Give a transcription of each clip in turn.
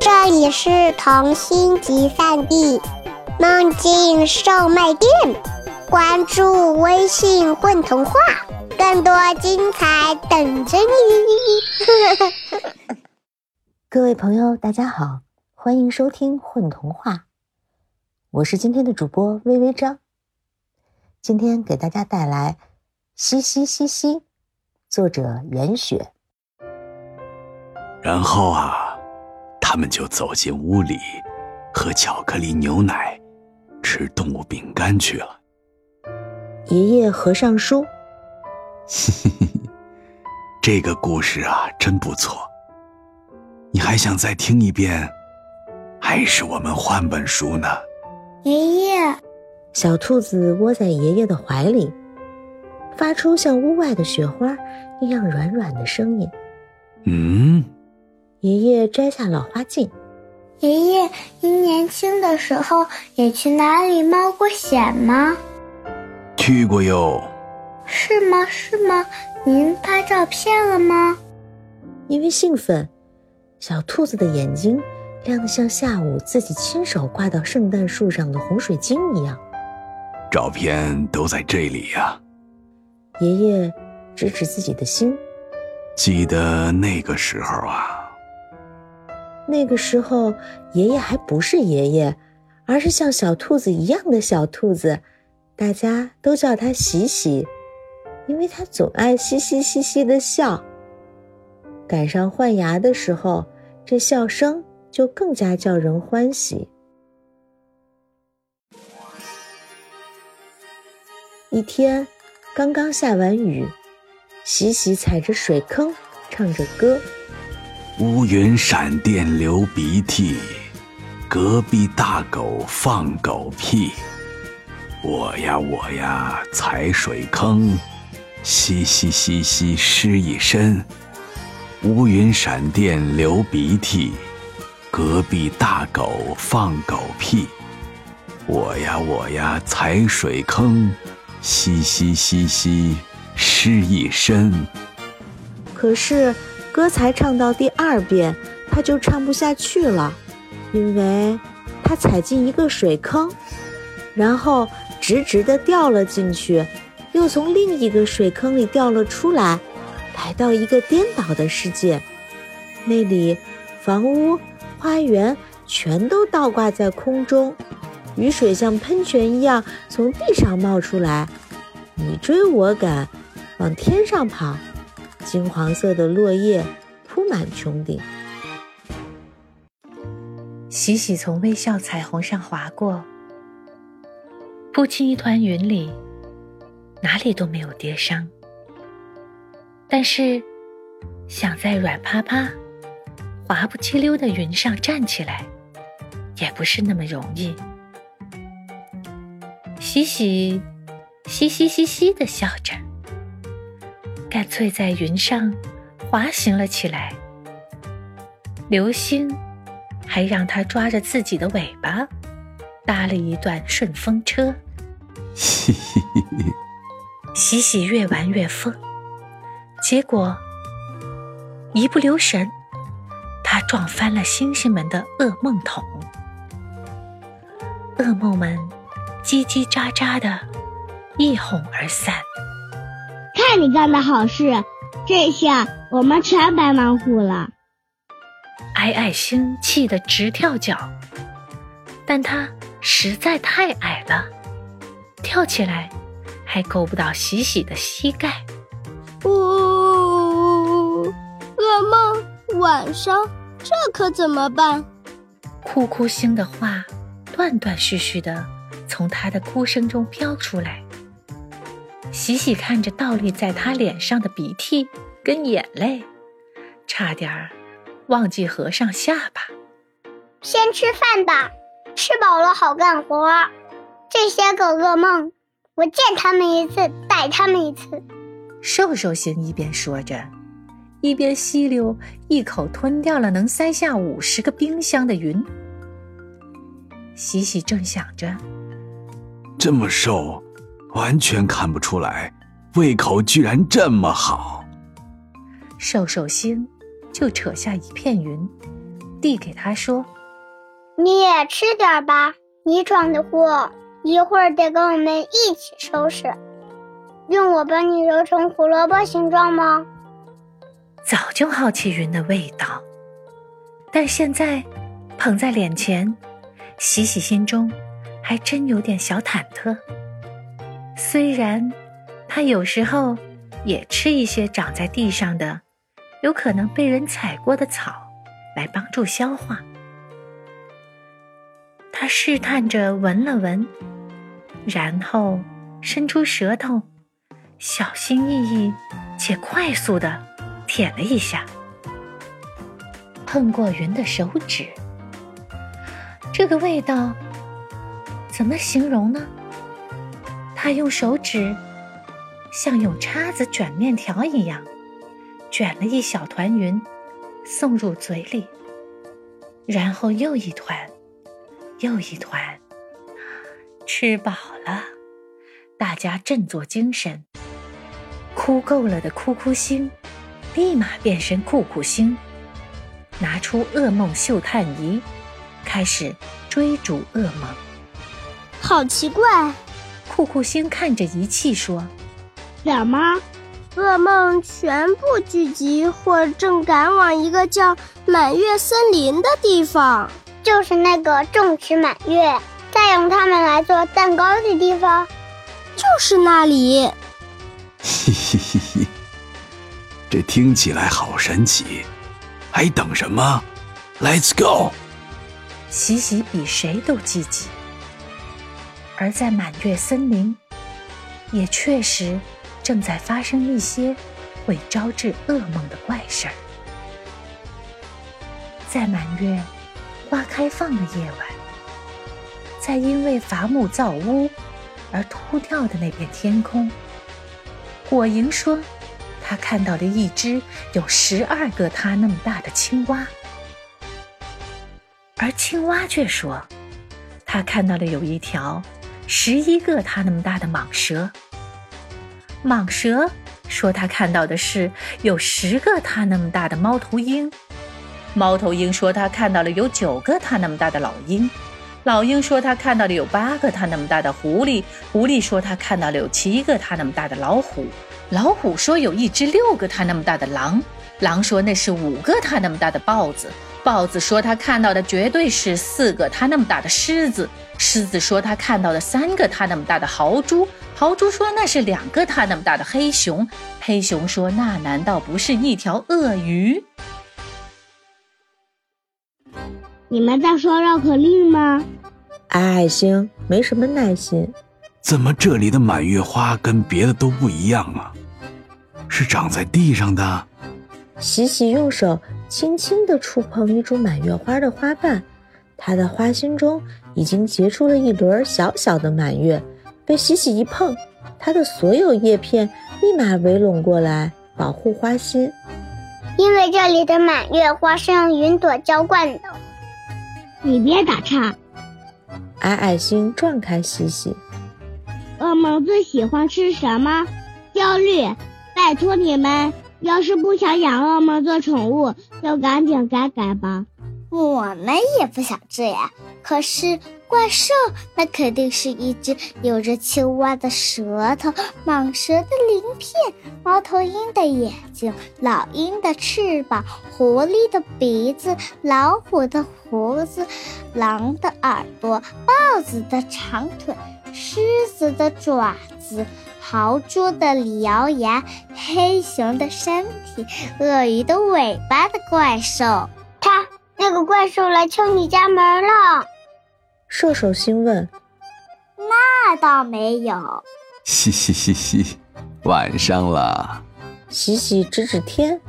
这里是童心集散地，梦境售卖店。关注微信“混童话”，更多精彩等着你。各位朋友，大家好，欢迎收听《混童话》，我是今天的主播微微张。今天给大家带来《嘻嘻嘻嘻》，作者严雪。然后啊，他们就走进屋里，喝巧克力牛奶，吃动物饼干去了。爷爷合上书，这个故事啊，真不错。你还想再听一遍，还是我们换本书呢？爷爷，小兔子窝在爷爷的怀里，发出像屋外的雪花一样软软的声音。嗯。爷爷摘下老花镜。爷爷，您年轻的时候也去哪里冒过险吗？去过哟。是吗？是吗？您拍照片了吗？因为兴奋，小兔子的眼睛亮得像下午自己亲手挂到圣诞树上的红水晶一样。照片都在这里呀。爷爷指指自己的心。记得那个时候啊。那个时候，爷爷还不是爷爷，而是像小兔子一样的小兔子，大家都叫他喜喜，因为他总爱嘻嘻嘻嘻的笑。赶上换牙的时候，这笑声就更加叫人欢喜。一天，刚刚下完雨，喜喜踩着水坑，唱着歌。乌云闪电流鼻涕，隔壁大狗放狗屁。我呀我呀踩水坑，嘻嘻嘻嘻湿一身。乌云闪电流鼻涕，隔壁大狗放狗屁。我呀我呀踩水坑，嘻嘻嘻嘻湿一身。可是。歌才唱到第二遍，他就唱不下去了，因为他踩进一个水坑，然后直直的掉了进去，又从另一个水坑里掉了出来，来到一个颠倒的世界。那里，房屋、花园全都倒挂在空中，雨水像喷泉一样从地上冒出来，你追我赶，往天上跑。金黄色的落叶铺满穹顶，喜喜从微笑彩虹上划过，扑进一团云里，哪里都没有跌伤。但是，想在软趴趴、滑不溜溜的云上站起来，也不是那么容易。喜喜，嘻嘻嘻嘻的笑着。干脆在云上滑行了起来。流星还让它抓着自己的尾巴，搭了一段顺风车。嘻嘻嘻，喜喜越玩越疯，结果一不留神，他撞翻了星星们的噩梦桶。噩梦们叽叽喳喳的，一哄而散。看你干的好事，这下我们全白忙活了。矮矮星气得直跳脚，但他实在太矮了，跳起来还够不到喜喜的膝盖。呜，噩梦，晚上这可怎么办？哭哭星的话断断续续的从他的哭声中飘出来。喜喜看着倒立在他脸上的鼻涕跟眼泪，差点儿忘记合上下巴。先吃饭吧，吃饱了好干活。这些个噩梦，我见他们一次逮他们一次。瘦瘦星一边说着，一边吸溜一口吞掉了能塞下五十个冰箱的云。喜喜正想着，这么瘦。完全看不出来，胃口居然这么好。瘦瘦星就扯下一片云，递给他说：“你也吃点吧，你闯的祸一会儿得跟我们一起收拾。用我帮你揉成胡萝卜形状吗？”早就好奇云的味道，但现在捧在脸前，洗洗心中还真有点小忐忑。虽然他有时候也吃一些长在地上的、有可能被人踩过的草来帮助消化，他试探着闻了闻，然后伸出舌头，小心翼翼且快速的。舔了一下，碰过云的手指，这个味道怎么形容呢？他用手指像用叉子卷面条一样，卷了一小团云，送入嘴里，然后又一团，又一团，吃饱了，大家振作精神，哭够了的哭哭星。立马变身酷酷星，拿出噩梦嗅探仪，开始追逐噩梦。好奇怪！酷酷星看着仪器说：“点吗？噩梦全部聚集或正赶往一个叫满月森林的地方，就是那个种植满月，再用它们来做蛋糕的地方，就是那里。”嘿嘿嘿嘿。这听起来好神奇，还等什么？Let's go！喜喜比谁都积极，而在满月森林，也确实正在发生一些会招致噩梦的怪事儿。在满月花开放的夜晚，在因为伐木造屋而秃掉的那片天空，果蝇说。他看到了一只有十二个他那么大的青蛙，而青蛙却说，他看到了有一条十一个他那么大的蟒蛇。蟒蛇说，他看到的是有十个他那么大的猫头鹰。猫头鹰说，他看到了有九个他那么大的老鹰。老鹰说，他看到了有八个他那么大的狐狸。狐狸说，他看到了有七个他那么大的老虎。老虎说：“有一只六个他那么大的狼。”狼说：“那是五个他那么大的豹子。”豹子说：“他看到的绝对是四个他那么大的狮子。”狮子说：“他看到的三个他那么大的豪猪。”豪猪说：“那是两个他那么大的黑熊。”黑熊说：“那难道不是一条鳄鱼？”你们在说绕口令吗？矮矮星没什么耐心。怎么这里的满月花跟别的都不一样啊？是长在地上的。洗洗用手轻轻地触碰一株满月花的花瓣，它的花心中已经结出了一轮小小的满月。被喜喜一碰，它的所有叶片立马围拢过来，保护花心。因为这里的满月花是用云朵浇灌的。你别打岔。矮矮星撞开喜喜。噩梦最喜欢吃什么？焦虑！拜托你们，要是不想养噩梦做宠物，就赶紧改改吧。我们也不想这样。可是怪兽，那肯定是一只有着青蛙的舌头、蟒蛇的鳞片、猫头鹰的眼睛、老鹰的翅膀、狐狸的鼻子、老虎的胡子、狼的耳朵、豹子的长腿。狮子的爪子，豪猪的獠牙，黑熊的身体，鳄鱼的尾巴的怪兽。他那个怪兽来敲你家门了。射手星问：“那倒没有。”嘻嘻嘻嘻，晚上了。喜喜指指天，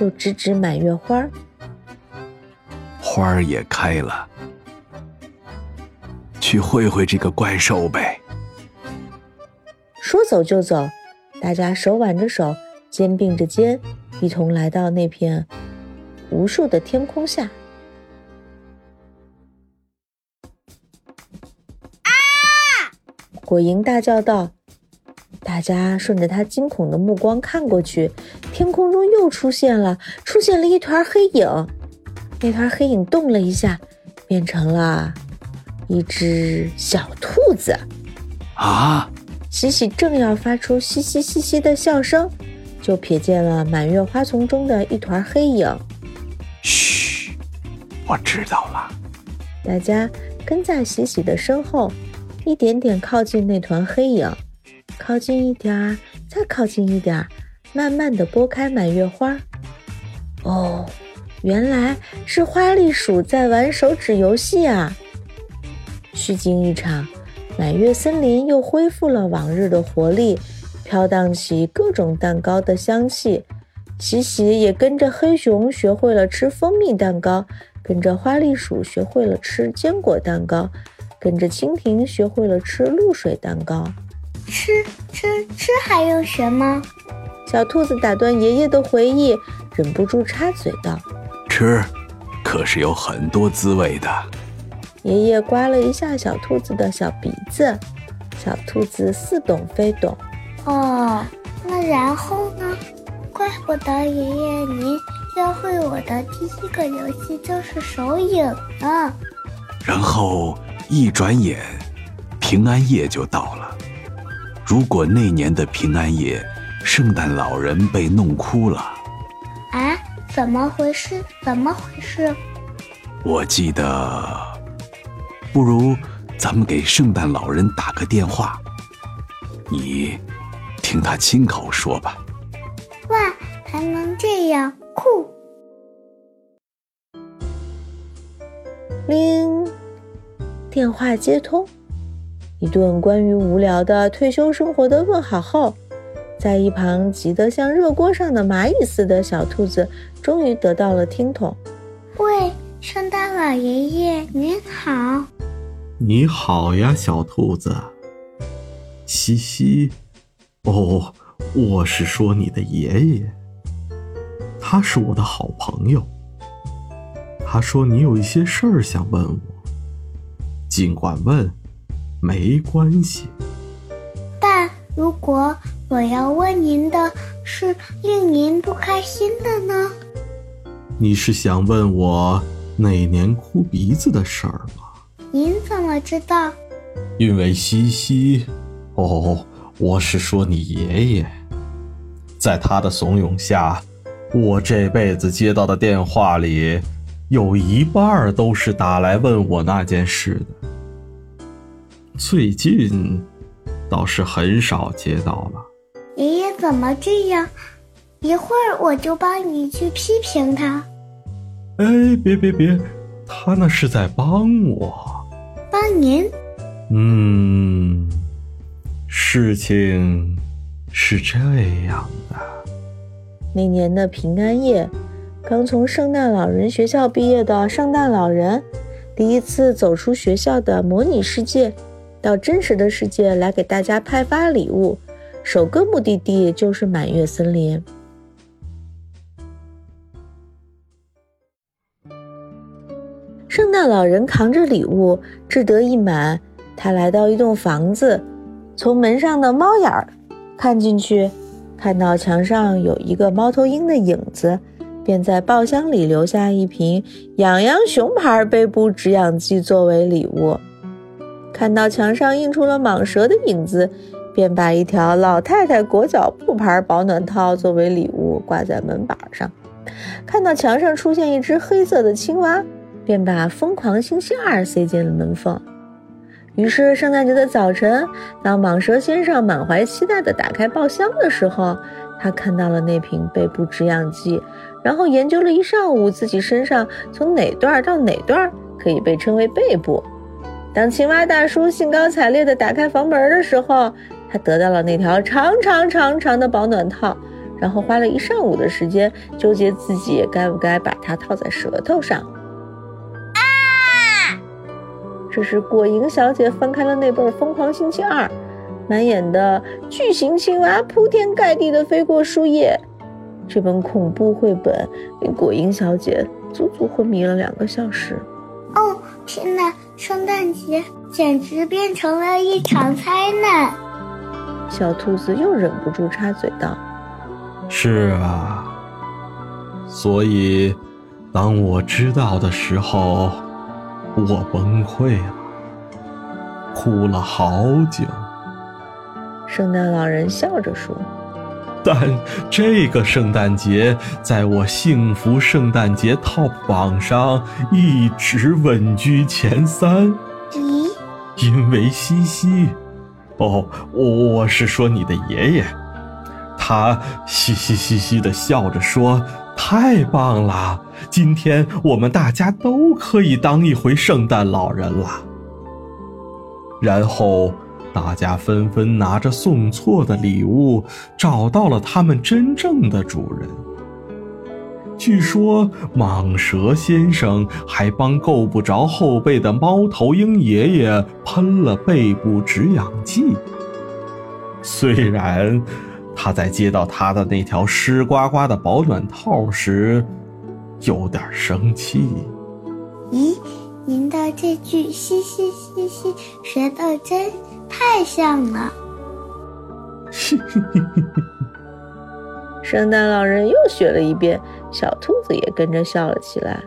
又指指满月花。花儿也开了。去会会这个怪兽呗！说走就走，大家手挽着手，肩并着肩，一同来到那片无数的天空下。啊！果蝇大叫道：“大家顺着他惊恐的目光看过去，天空中又出现了，出现了一团黑影。那团黑影动了一下，变成了一只小兔子。啊！喜喜正要发出嘻嘻嘻嘻的笑声，就瞥见了满月花丛中的一团黑影。嘘，我知道了。大家跟在喜喜的身后，一点点靠近那团黑影，靠近一点儿，再靠近一点儿，慢慢的拨开满月花。哦，原来是花栗鼠在玩手指游戏啊！虚惊一场，满月森林又恢复了往日的活力，飘荡起各种蛋糕的香气。喜喜也跟着黑熊学会了吃蜂蜜蛋糕，跟着花栗鼠学会了吃坚果蛋糕，跟着蜻蜓学会了吃露水蛋糕。吃吃吃还用学吗？小兔子打断爷爷的回忆，忍不住插嘴道：“吃，可是有很多滋味的。”爷爷刮了一下小兔子的小鼻子，小兔子似懂非懂。哦，那然后呢？怪不得爷爷您教会我的第一个游戏就是手影呢。然后一转眼，平安夜就到了。如果那年的平安夜，圣诞老人被弄哭了，啊？怎么回事？怎么回事？我记得，不如咱们给圣诞老人打个电话，你听他亲口说吧。哇，还能这样酷！铃，电话接通。一顿关于无聊的退休生活的问好后，在一旁急得像热锅上的蚂蚁似的小兔子，终于得到了听筒。喂，圣诞老爷爷您好！你好呀，小兔子。嘻嘻，哦，我是说你的爷爷，他是我的好朋友。他说你有一些事儿想问我，尽管问。没关系，但如果我要问您的是令您不开心的呢？你是想问我哪年哭鼻子的事儿吗？您怎么知道？因为西西，哦，我是说你爷爷，在他的怂恿下，我这辈子接到的电话里，有一半都是打来问我那件事的。最近倒是很少接到了。爷爷怎么这样？一会儿我就帮你去批评他。哎，别别别，他那是在帮我。帮您？嗯，事情是这样的。那年的平安夜，刚从圣诞老人学校毕业的圣诞老人，第一次走出学校的模拟世界。到真实的世界来给大家派发礼物，首个目的地就是满月森林。圣诞老人扛着礼物，志得意满。他来到一栋房子，从门上的猫眼儿看进去，看到墙上有一个猫头鹰的影子，便在包厢里留下一瓶养羊熊牌背部止痒剂作为礼物。看到墙上印出了蟒蛇的影子，便把一条老太太裹脚布牌保暖套作为礼物挂在门板上。看到墙上出现一只黑色的青蛙，便把疯狂星期二塞进了门缝。于是，圣诞节的早晨，当蟒蛇先生满怀期待地打开包厢的时候，他看到了那瓶背部止痒剂，然后研究了一上午自己身上从哪段到哪段可以被称为背部。当青蛙大叔兴高采烈地打开房门的时候，他得到了那条长长长长的保暖套，然后花了一上午的时间纠结自己该不该把它套在舌头上。啊！这是，果蝇小姐翻开了那本《疯狂星期二》，满眼的巨型青蛙铺天盖地地飞过树叶。这本恐怖绘本令果蝇小姐足足昏迷了两个小时。哦，天哪！圣诞节简直变成了一场灾难。小兔子又忍不住插嘴道：“是啊，所以当我知道的时候，我崩溃了，哭了好久。圣诞老人笑着说：“但这个圣诞节在我幸福圣诞节 TOP 榜上一直稳居前三。咦？因为西西，哦，我是说你的爷爷，他嘻嘻嘻嘻的笑着说。”太棒了！今天我们大家都可以当一回圣诞老人了。然后大家纷纷拿着送错的礼物，找到了他们真正的主人。据说蟒蛇先生还帮够不着后背的猫头鹰爷爷喷了背部止痒剂。虽然。他在接到他的那条湿呱呱的保暖套时，有点生气。咦，您的这句“嘻嘻嘻嘻”学的真太像了。嘻嘻嘻嘻。圣诞老人又学了一遍，小兔子也跟着笑了起来。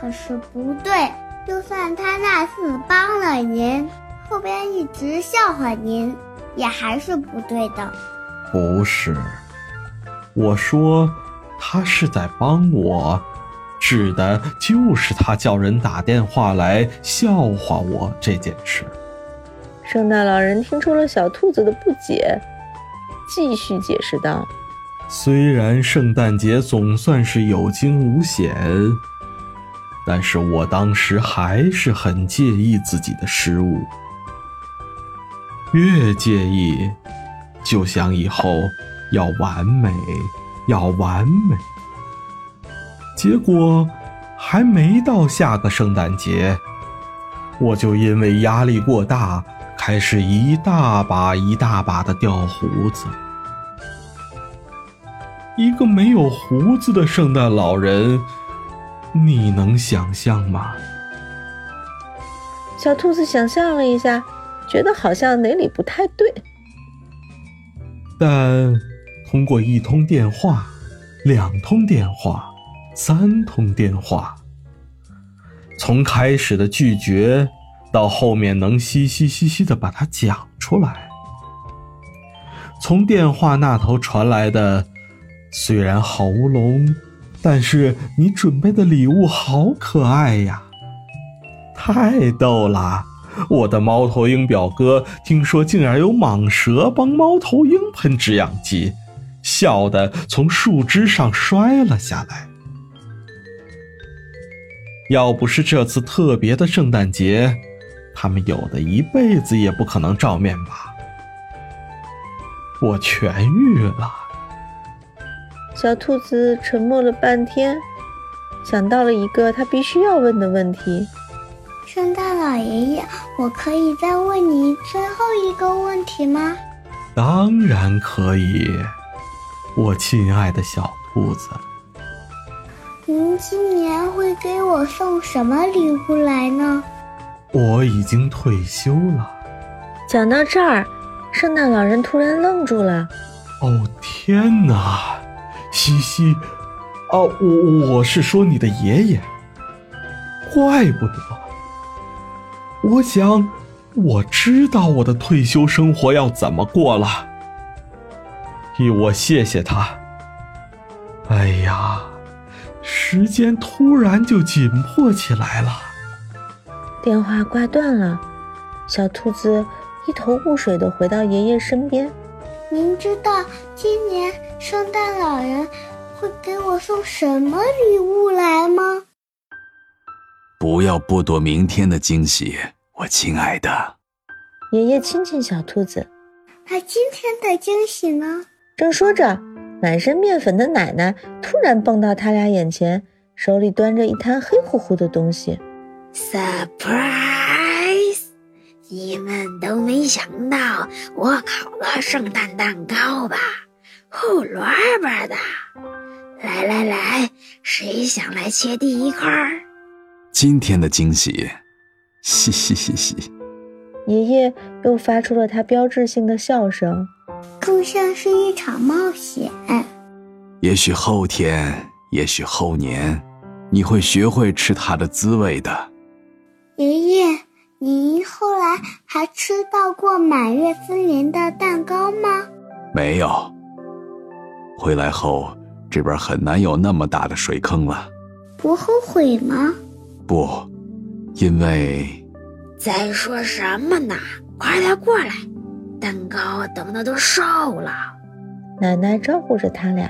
可是不对，就算他那次帮了您。后边一直笑话您，也还是不对的。不是，我说他是在帮我，指的就是他叫人打电话来笑话我这件事。圣诞老人听出了小兔子的不解，继续解释道：“虽然圣诞节总算是有惊无险，但是我当时还是很介意自己的失误。”越介意，就想以后要完美，要完美。结果还没到下个圣诞节，我就因为压力过大，开始一大把一大把的掉胡子。一个没有胡子的圣诞老人，你能想象吗？小兔子想象了一下。觉得好像哪里不太对，但通过一通电话、两通电话、三通电话，从开始的拒绝到后面能嘻嘻嘻嘻的把它讲出来，从电话那头传来的虽然喉咙，但是你准备的礼物好可爱呀，太逗了。我的猫头鹰表哥听说竟然有蟒蛇帮猫头鹰喷止痒剂，笑得从树枝上摔了下来。要不是这次特别的圣诞节，他们有的一辈子也不可能照面吧。我痊愈了。小兔子沉默了半天，想到了一个他必须要问的问题。圣诞老爷爷，我可以再问你最后一个问题吗？当然可以，我亲爱的小兔子。您今年会给我送什么礼物来呢？我已经退休了。讲到这儿，圣诞老人突然愣住了。哦天哪，西西，哦，我我是说你的爷爷。怪不得。我想，我知道我的退休生活要怎么过了。替我谢谢他。哎呀，时间突然就紧迫起来了。电话挂断了，小兔子一头雾水的回到爷爷身边。您知道今年圣诞老人会给我送什么礼物来吗？不要剥夺明天的惊喜，我亲爱的。爷爷亲亲小兔子。那今天的惊喜呢？正说着，满身面粉的奶奶突然蹦到他俩眼前，手里端着一滩黑乎乎的东西。Surprise！你们都没想到我烤了圣诞蛋糕吧？胡萝卜的。来来来，谁想来切第一块？今天的惊喜，嘻嘻嘻嘻。爷爷又发出了他标志性的笑声，更像是一场冒险。也许后天，也许后年，你会学会吃它的滋味的。爷爷，您后来还吃到过满月芬林的蛋糕吗？没有。回来后，这边很难有那么大的水坑了。不后悔吗？不，因为……在说什么呢？快点过来，蛋糕等的都瘦了。奶奶招呼着他俩。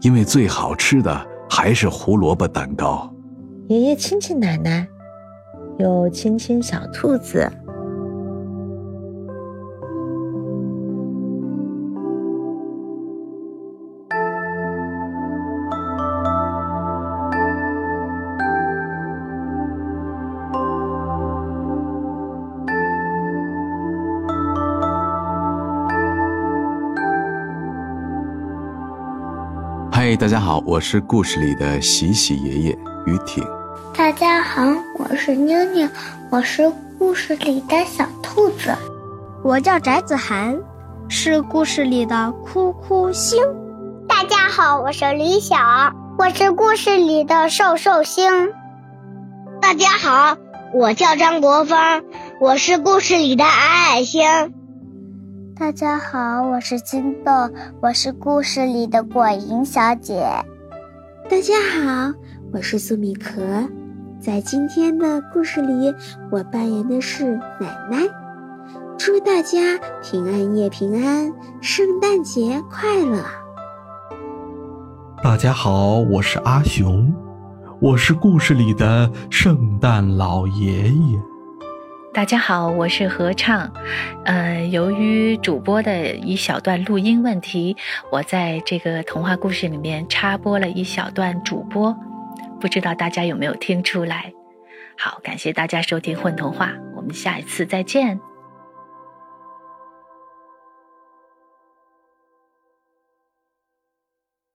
因为最好吃的还是胡萝卜蛋糕。爷爷亲亲奶奶，又亲亲小兔子。嗨，大家好，我是故事里的喜喜爷爷于挺。大家好，我是妞妞，我是故事里的小兔子。我叫翟子涵，是故事里的哭哭星。大家好，我是李晓，我是故事里的瘦瘦星。大家好，我叫张国芳，我是故事里的矮矮星。大家好，我是金豆，我是故事里的果蝇小姐。大家好，我是苏米壳，在今天的故事里，我扮演的是奶奶。祝大家平安夜平安，圣诞节快乐！大家好，我是阿雄，我是故事里的圣诞老爷爷。大家好，我是合唱。呃，由于主播的一小段录音问题，我在这个童话故事里面插播了一小段主播，不知道大家有没有听出来？好，感谢大家收听《混童话》，我们下一次再见。